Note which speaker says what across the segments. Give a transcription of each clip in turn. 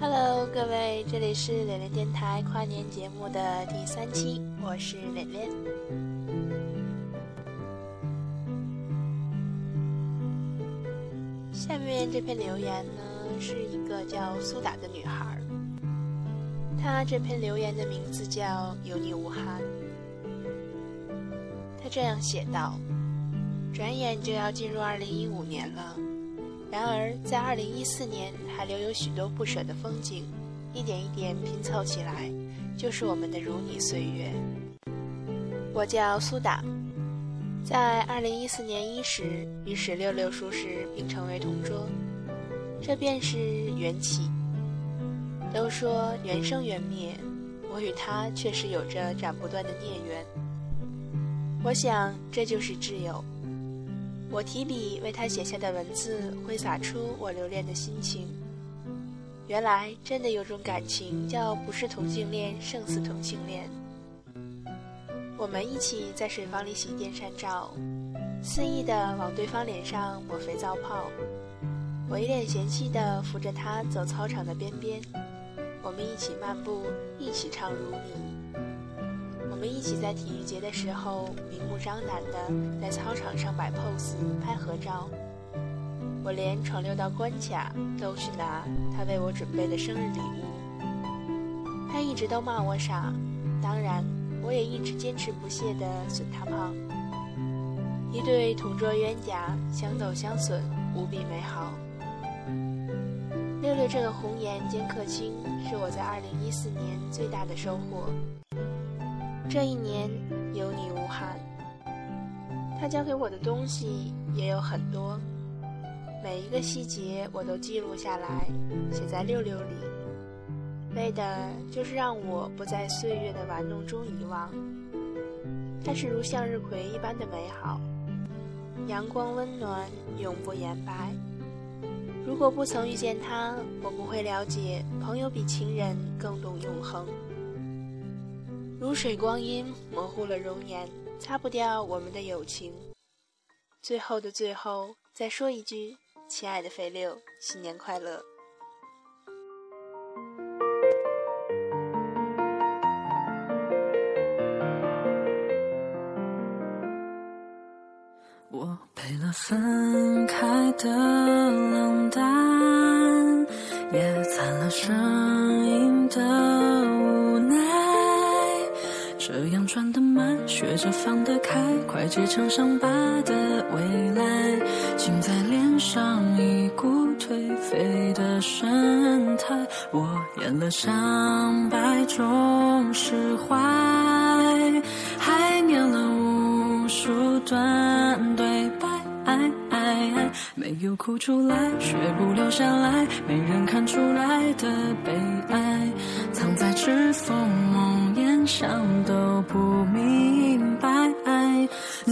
Speaker 1: Hello，各位，这里是脸脸电台跨年节目的第三期，我是脸脸。下面这篇留言呢，是一个叫苏打的女孩，她这篇留言的名字叫“有你无憾”。她这样写道：“转眼就要进入二零一五年了。”然而，在二零一四年还留有许多不舍的风景，一点一点拼凑起来，就是我们的如你岁月。我叫苏打，在二零一四年伊始与史六六熟识并成为同桌，这便是缘起。都说缘生缘灭，我与他确实有着斩不断的孽缘。我想，这就是挚友。我提笔为他写下的文字，挥洒出我留恋的心情。原来真的有种感情，叫不是同性恋胜似同性恋。我们一起在水房里洗电扇照，肆意的往对方脸上抹肥皂泡。我一脸嫌弃的扶着他走操场的边边，我们一起漫步，一起唱如你。我们一起在体育节的时候明目张胆的在操场上摆 pose 拍合照，我连闯六道关卡都去拿他为我准备的生日礼物。他一直都骂我傻，当然我也一直坚持不懈的损他胖。一对同桌冤家相斗相损，无比美好。六六这个红颜兼客卿，是我在2014年最大的收获。这一年有你无憾。他教给我的东西也有很多，每一个细节我都记录下来，写在六六里，为的就是让我不在岁月的玩弄中遗忘。它是如向日葵一般的美好，阳光温暖，永不言败。如果不曾遇见他，我不会了解朋友比情人更懂永恒。如水光阴模糊了容颜，擦不掉我们的友情。最后的最后，再说一句，亲爱的肥六，新年快乐！
Speaker 2: 这样转得慢，学着放得开，快结成伤疤的未来，竟在脸上一股颓废的神态。我演了上百种释怀，还念了无数段对白，爱爱爱没有哭出来，却不留下来，没人看出来的悲哀，藏在指缝梦魇想。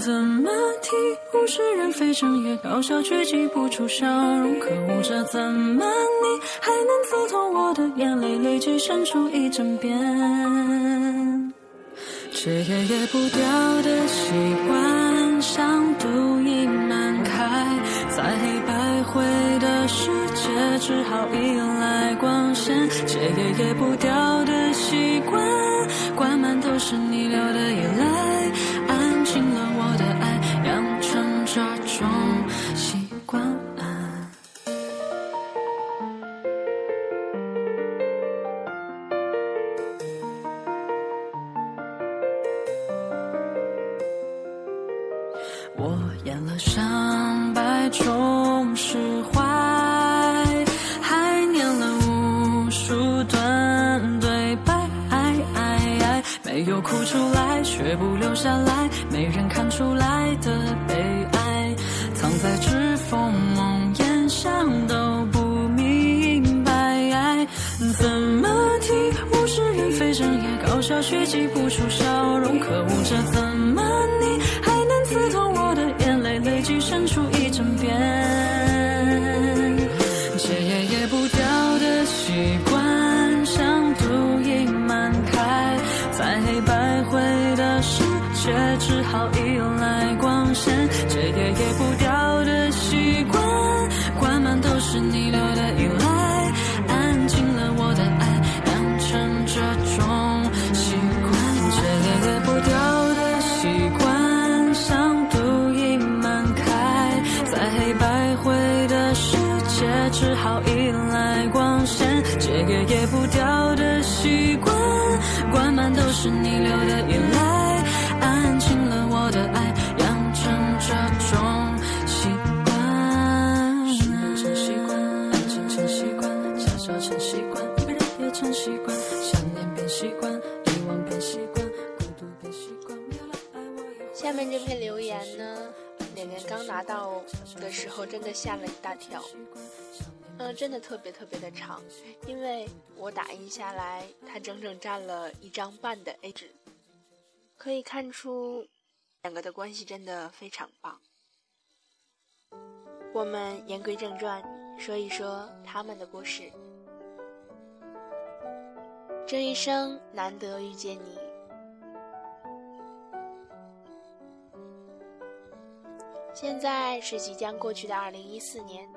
Speaker 2: 怎么提？物是人非，整夜搞笑却挤不出笑容。可恶，这怎么你还能刺痛我的眼泪？累积生出一整遍。戒也戒不掉的习惯，像毒瘾难开，在黑白灰的世界，只好依赖光线。戒也戒不掉的习惯，是你流的眼泪，是你留的
Speaker 1: 时候，真的吓了一大跳。嗯，真的特别特别的长，因为我打印下来，它整整占了一张半的 A 纸，可以看出两个的关系真的非常棒。我们言归正传，说一说他们的故事。这一生难得遇见你。现在是即将过去的二零一四年，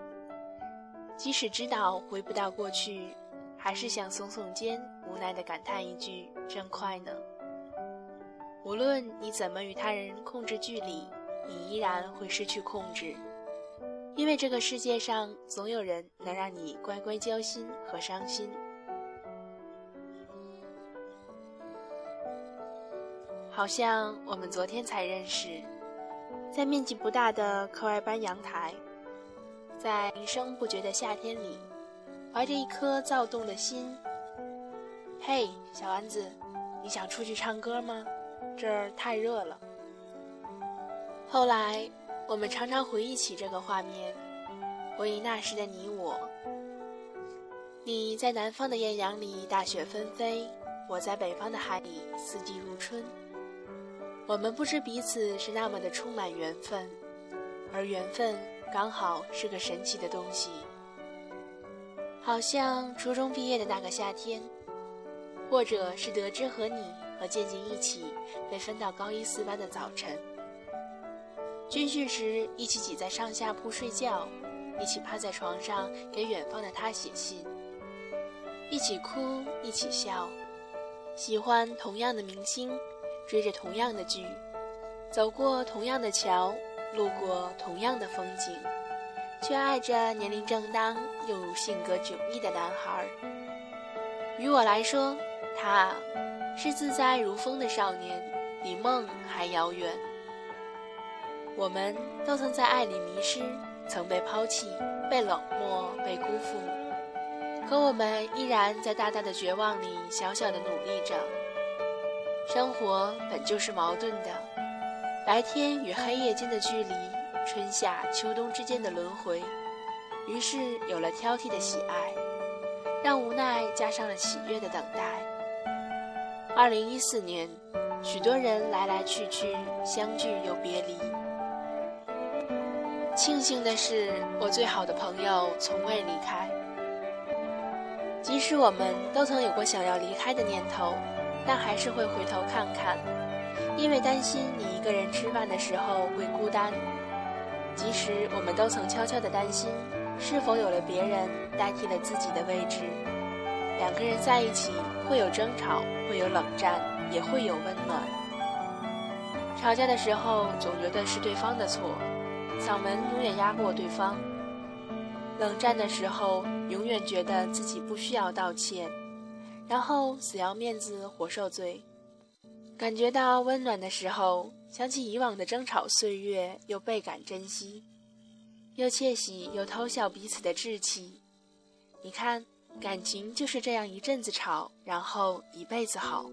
Speaker 1: 即使知道回不到过去，还是想耸耸肩，无奈的感叹一句：“真快呢。”无论你怎么与他人控制距离，你依然会失去控制，因为这个世界上总有人能让你乖乖交心和伤心。好像我们昨天才认识。在面积不大的课外班阳台，在铃声不绝的夏天里，怀着一颗躁动的心。嘿，小丸子，你想出去唱歌吗？这儿太热了。后来，我们常常回忆起这个画面，回忆那时的你我。你在南方的艳阳里大雪纷飞，我在北方的海里四季如春。我们不知彼此是那么的充满缘分，而缘分刚好是个神奇的东西。好像初中毕业的那个夏天，或者是得知和你和静静一起被分到高一四班的早晨。军训时一起挤在上下铺睡觉，一起趴在床上给远方的他写信，一起哭，一起笑，喜欢同样的明星。追着同样的剧，走过同样的桥，路过同样的风景，却爱着年龄正当又性格迥异的男孩。于我来说，他是自在如风的少年，比梦还遥远。我们都曾在爱里迷失，曾被抛弃，被冷漠，被辜负，可我们依然在大大的绝望里小小的努力着。生活本就是矛盾的，白天与黑夜间的距离，春夏秋冬之间的轮回，于是有了挑剔的喜爱，让无奈加上了喜悦的等待。二零一四年，许多人来来去去，相聚又别离。庆幸的是，我最好的朋友从未离开，即使我们都曾有过想要离开的念头。但还是会回头看看，因为担心你一个人吃饭的时候会孤单。即使我们都曾悄悄地担心，是否有了别人代替了自己的位置。两个人在一起会有争吵，会有冷战，也会有温暖。吵架的时候总觉得是对方的错，嗓门永远压过对方。冷战的时候永远觉得自己不需要道歉。然后死要面子活受罪，感觉到温暖的时候，想起以往的争吵岁月，又倍感珍惜，又窃喜又偷笑彼此的志气。你看，感情就是这样，一阵子吵，然后一辈子好。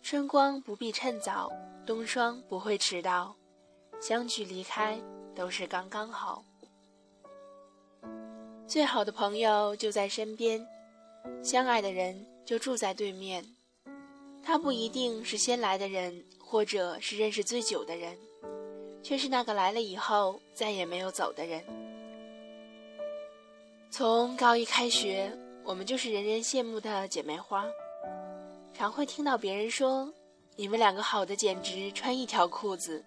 Speaker 1: 春光不必趁早，冬霜不会迟到，相聚离开都是刚刚好。最好的朋友就在身边。相爱的人就住在对面，他不一定是先来的人，或者是认识最久的人，却是那个来了以后再也没有走的人。从高一开学，我们就是人人羡慕的姐妹花，常会听到别人说：“你们两个好的简直穿一条裤子。”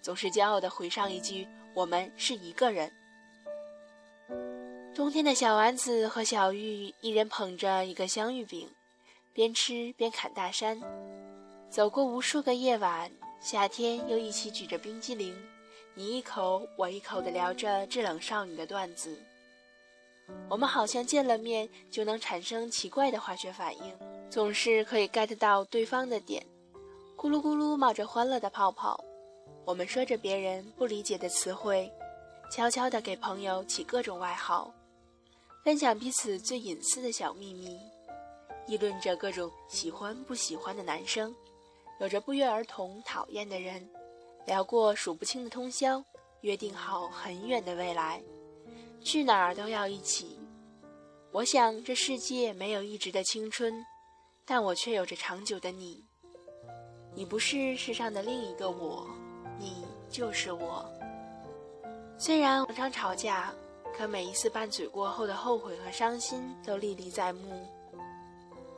Speaker 1: 总是骄傲的回上一句：“我们是一个人。”冬天的小丸子和小玉一人捧着一个香芋饼，边吃边侃大山，走过无数个夜晚。夏天又一起举着冰激凌，你一口我一口的聊着制冷少女的段子。我们好像见了面就能产生奇怪的化学反应，总是可以 get 到对方的点，咕噜咕噜冒着欢乐的泡泡。我们说着别人不理解的词汇，悄悄地给朋友起各种外号，分享彼此最隐私的小秘密，议论着各种喜欢不喜欢的男生，有着不约而同讨厌的人，聊过数不清的通宵，约定好很远的未来。去哪儿都要一起。我想这世界没有一直的青春，但我却有着长久的你。你不是世上的另一个我，你就是我。虽然常常吵架，可每一次拌嘴过后的后悔和伤心都历历在目。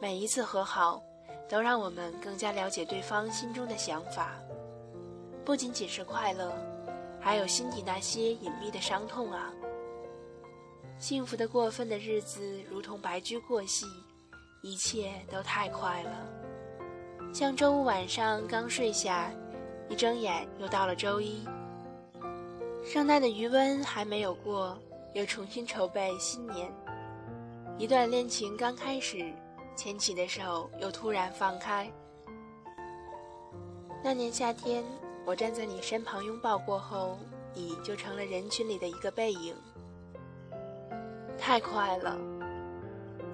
Speaker 1: 每一次和好，都让我们更加了解对方心中的想法。不仅仅是快乐，还有心底那些隐秘的伤痛啊。幸福的过分的日子，如同白驹过隙，一切都太快了。像周五晚上刚睡下，一睁眼又到了周一。圣诞的余温还没有过，又重新筹备新年。一段恋情刚开始，牵起的手又突然放开。那年夏天，我站在你身旁拥抱过后，你就成了人群里的一个背影。太快了，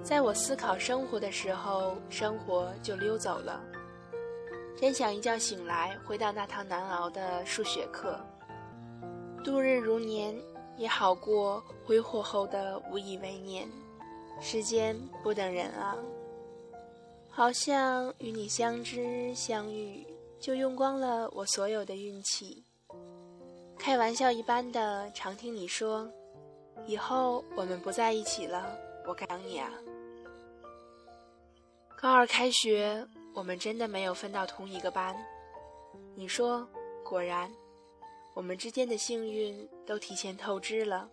Speaker 1: 在我思考生活的时候，生活就溜走了。真想一觉醒来，回到那堂难熬的数学课。度日如年，也好过挥霍后的无以为念。时间不等人啊，好像与你相知相遇，就用光了我所有的运气。开玩笑一般的，常听你说。以后我们不在一起了，我该想你啊。高二开学，我们真的没有分到同一个班。你说，果然，我们之间的幸运都提前透支了。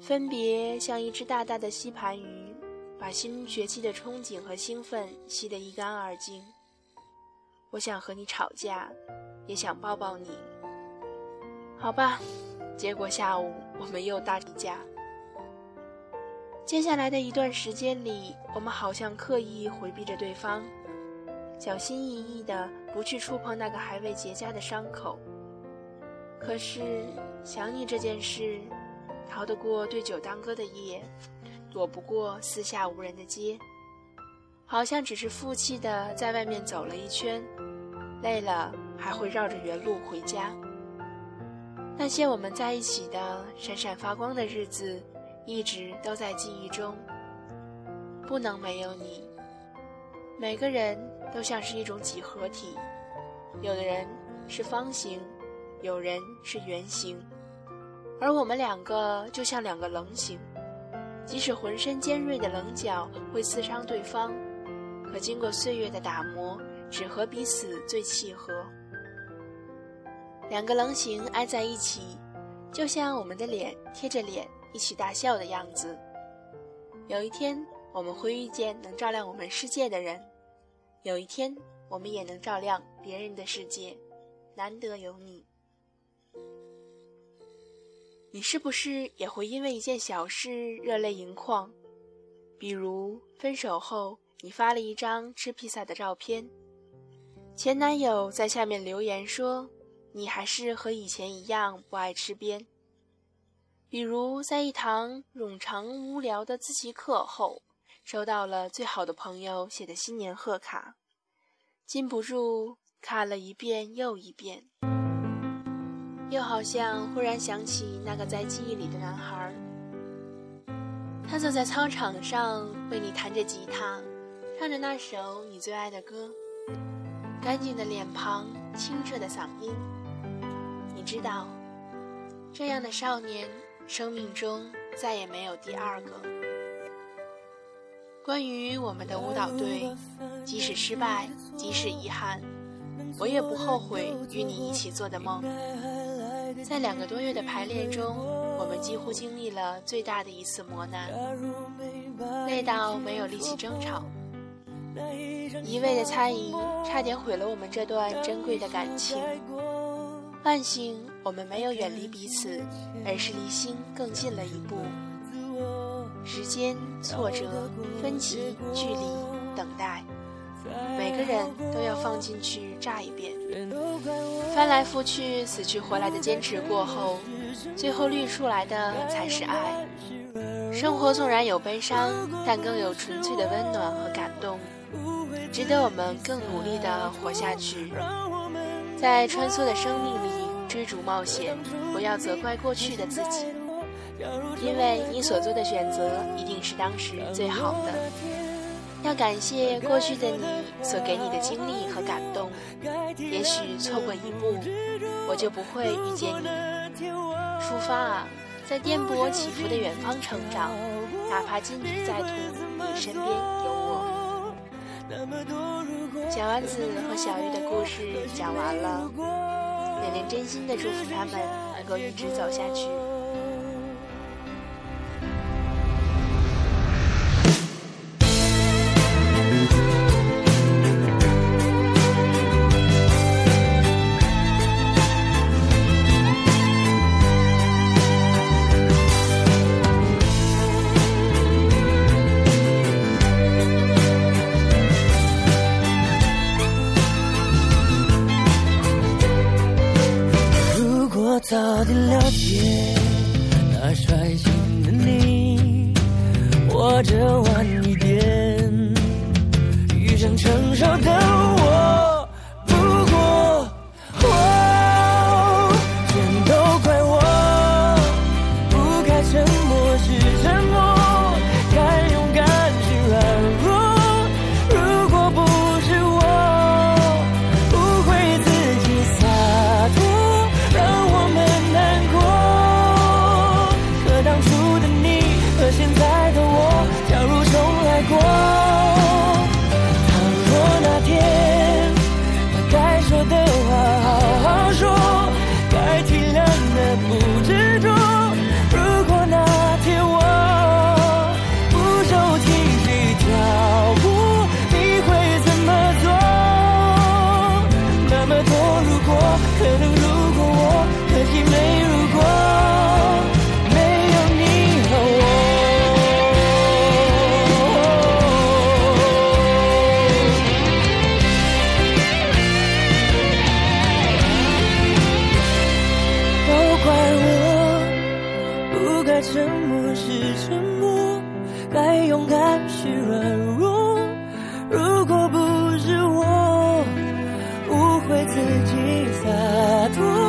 Speaker 1: 分别像一只大大的吸盘鱼，把新学期的憧憬和兴奋吸得一干二净。我想和你吵架，也想抱抱你。好吧。结果下午我们又大吵架。接下来的一段时间里，我们好像刻意回避着对方，小心翼翼的不去触碰那个还未结痂的伤口。可是想你这件事，逃得过对酒当歌的夜，躲不过四下无人的街，好像只是负气的在外面走了一圈，累了还会绕着原路回家。那些我们在一起的闪闪发光的日子，一直都在记忆中。不能没有你。每个人都像是一种几何体，有的人是方形，有人是圆形，而我们两个就像两个棱形。即使浑身尖锐的棱角会刺伤对方，可经过岁月的打磨，只和彼此最契合。两个棱形挨在一起，就像我们的脸贴着脸一起大笑的样子。有一天，我们会遇见能照亮我们世界的人；有一天，我们也能照亮别人的世界。难得有你，你是不是也会因为一件小事热泪盈眶？比如分手后，你发了一张吃披萨的照片，前男友在下面留言说。你还是和以前一样不爱吃边。比如在一堂冗长无聊的自习课后，收到了最好的朋友写的新年贺卡，禁不住看了一遍又一遍。又好像忽然想起那个在记忆里的男孩，他坐在操场上为你弹着吉他，唱着那首你最爱的歌，干净的脸庞，清澈的嗓音。你知道，这样的少年，生命中再也没有第二个。关于我们的舞蹈队，即使失败，即使遗憾，我也不后悔与你一起做的梦。在两个多月的排练中，我们几乎经历了最大的一次磨难，累到没有力气争吵，一味的猜疑，差点毁了我们这段珍贵的感情。万幸，我们没有远离彼此，而是离心更近了一步。
Speaker 3: 时间、挫折、分歧、距离、等待，每个人都要放进去炸一遍。翻来覆去、死去活来的坚持过后，最后滤出来的才是爱。生活纵然有悲伤，但更有纯粹的温暖和感动，值得我们更努力地活下去。在穿梭的生命里追逐冒险，不要责怪过去的自己，因为你所做的选择一定是当时最好的。要感谢过去的你所给你的经历和感动，也许错过一步，我就不会遇见你。出发啊！在颠簸起伏的远方成长，哪怕荆棘再土，你身边有我。小丸子和小玉的故事讲完了，美玲真心的祝福他们能够一直走下去。
Speaker 4: 该沉默是沉默该勇敢是软弱。如果不是我误会自
Speaker 3: 己洒脱。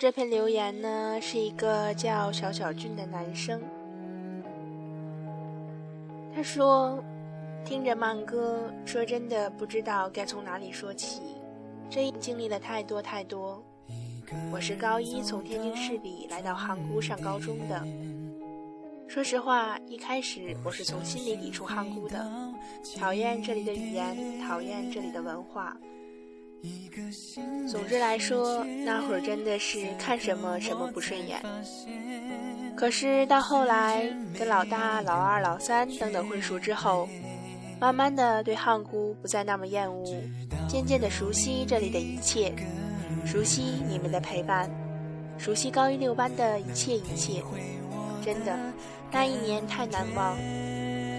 Speaker 3: 这篇留言呢，是一个叫小小俊的男生。他说：“听着慢歌，说真的不知道该从哪里说起。这一经历了太多太多。我是高一从天津市里来到汉沽上高中的。说实话，一开始我是从心里抵触汉沽的，讨厌这里的语言，讨厌这里的文化。”总之来说，那会儿真的是看什么什么不顺眼。可是到后来，跟老大、老二、老三等等混熟之后，慢慢的对汉姑不再那么厌恶，渐渐的熟悉这里的一切，熟悉你们的陪伴，熟悉高一六班的一切一切。真的，那一年太难忘，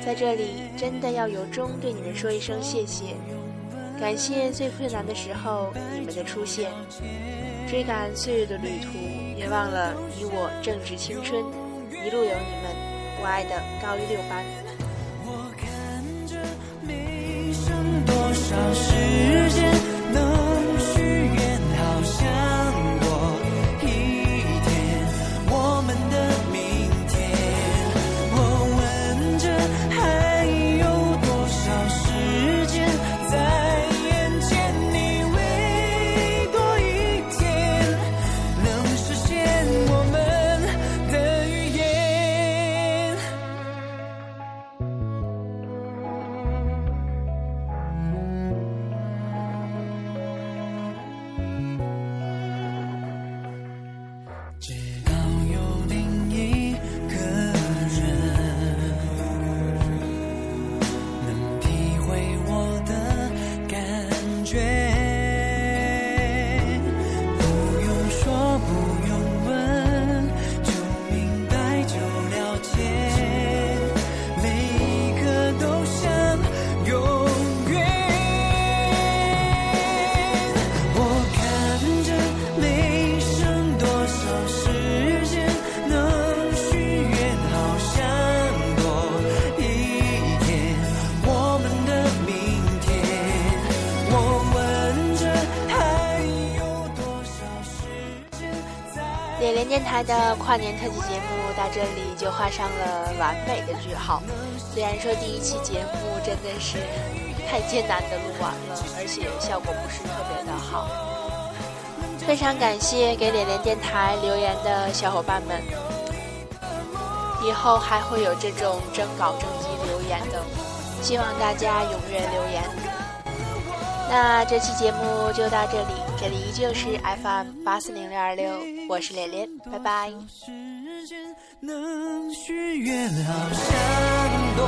Speaker 3: 在这里真的要由衷对你们说一声谢谢。感谢最困难的时候你们的出现，追赶岁月的旅途，别忘了你我正值青春，一路有你们，我爱的高一六班。我看着没剩多少
Speaker 1: 电台的跨年特辑节目到这里就画上了完美的句号。虽然说第一期节目真的是太艰难的录完了，而且效果不是特别的好。非常感谢给脸脸电台留言的小伙伴们，以后还会有这种征稿征集留言的，希望大家踊跃留言。那这期节目就到这里，这里依旧是 FM 八四零六二六，我是连连，拜拜。
Speaker 3: 时间能许愿好想多